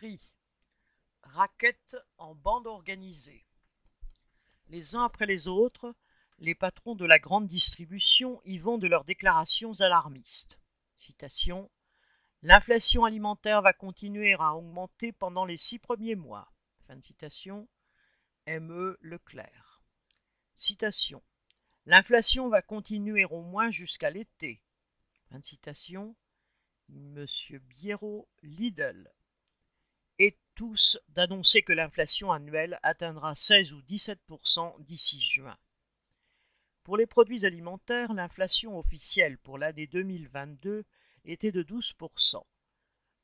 prix. En bande organisée. Les uns après les autres, les patrons de la grande distribution y vont de leurs déclarations alarmistes. Citation L'inflation alimentaire va continuer à augmenter pendant les six premiers mois. Fin. M.E. Leclerc. Citation L'inflation va continuer au moins jusqu'à l'été. Monsieur Biero Lidl. Et tous d'annoncer que l'inflation annuelle atteindra 16 ou 17% d'ici juin. Pour les produits alimentaires, l'inflation officielle pour l'année 2022 était de 12%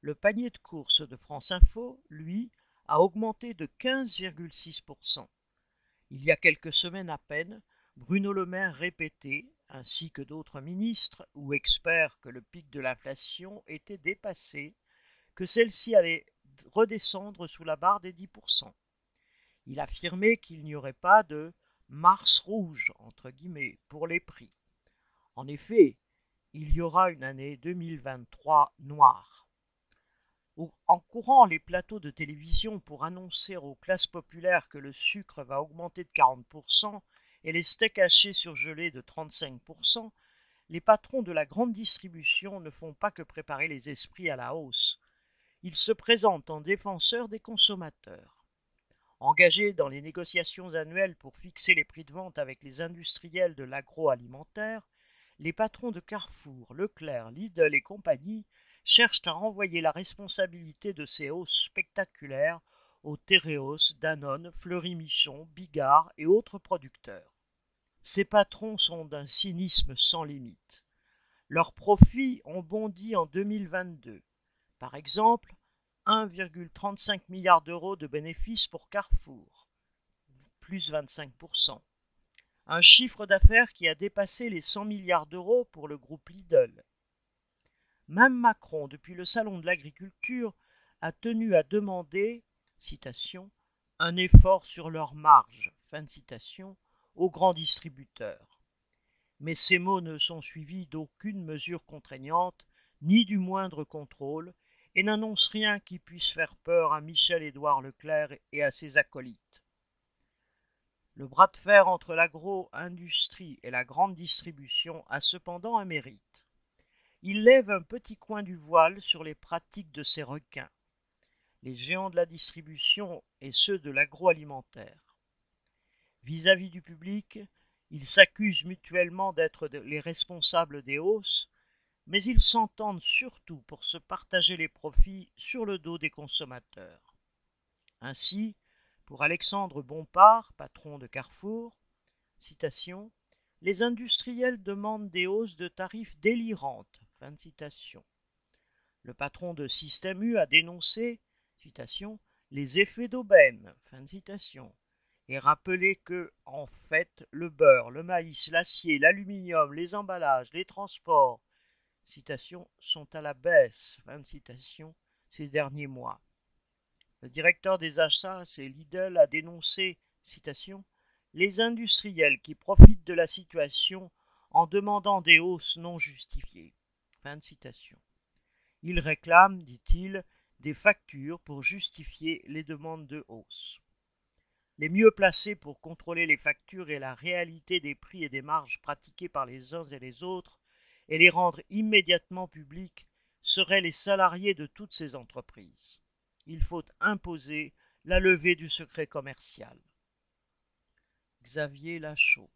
Le panier de course de France Info, lui, a augmenté de 15,6 Il y a quelques semaines à peine, Bruno Le Maire répétait, ainsi que d'autres ministres ou experts, que le pic de l'inflation était dépassé, que celle-ci allait redescendre sous la barre des 10% Il affirmait qu'il n'y aurait pas de Mars rouge, entre guillemets, pour les prix. En effet, il y aura une année 2023 noire. En courant les plateaux de télévision pour annoncer aux classes populaires que le sucre va augmenter de 40% et les steaks hachés surgelés de 35%, les patrons de la grande distribution ne font pas que préparer les esprits à la hausse. Ils se présentent en défenseurs des consommateurs. Engagés dans les négociations annuelles pour fixer les prix de vente avec les industriels de l'agroalimentaire, les patrons de Carrefour, Leclerc, Lidl et compagnie cherchent à renvoyer la responsabilité de ces hausses spectaculaires aux Tereos, Danone, Fleury-Michon, Bigard et autres producteurs. Ces patrons sont d'un cynisme sans limite. Leurs profits ont bondi en 2022. Par exemple, 1,35 milliard d'euros de bénéfices pour Carrefour, plus 25%. Un chiffre d'affaires qui a dépassé les 100 milliards d'euros pour le groupe Lidl. Même Macron, depuis le salon de l'agriculture, a tenu à demander, un effort sur leurs marges, fin citation, aux grands distributeurs. Mais ces mots ne sont suivis d'aucune mesure contraignante, ni du moindre contrôle, et n'annonce rien qui puisse faire peur à Michel-Édouard Leclerc et à ses acolytes. Le bras de fer entre l'agro-industrie et la grande distribution a cependant un mérite. Il lève un petit coin du voile sur les pratiques de ces requins, les géants de la distribution et ceux de l'agroalimentaire. Vis-à-vis du public, ils s'accusent mutuellement d'être les responsables des hausses, mais ils s'entendent surtout pour se partager les profits sur le dos des consommateurs. Ainsi, pour Alexandre Bompard, patron de Carrefour, les industriels demandent des hausses de tarifs délirantes. Le patron de Système U a dénoncé les effets d'aubaine. Et rappelé que, en fait, le beurre, le maïs, l'acier, l'aluminium, les emballages, les transports, sont à la baisse, ces derniers mois. Le directeur des achats, c'est Lidl, a dénoncé, les industriels qui profitent de la situation en demandant des hausses non justifiées. Fin de. Il réclame, dit-il, des factures pour justifier les demandes de hausse. Les mieux placés pour contrôler les factures et la réalité des prix et des marges pratiquées par les uns et les autres et les rendre immédiatement publics seraient les salariés de toutes ces entreprises. Il faut imposer la levée du secret commercial. Xavier Lachaud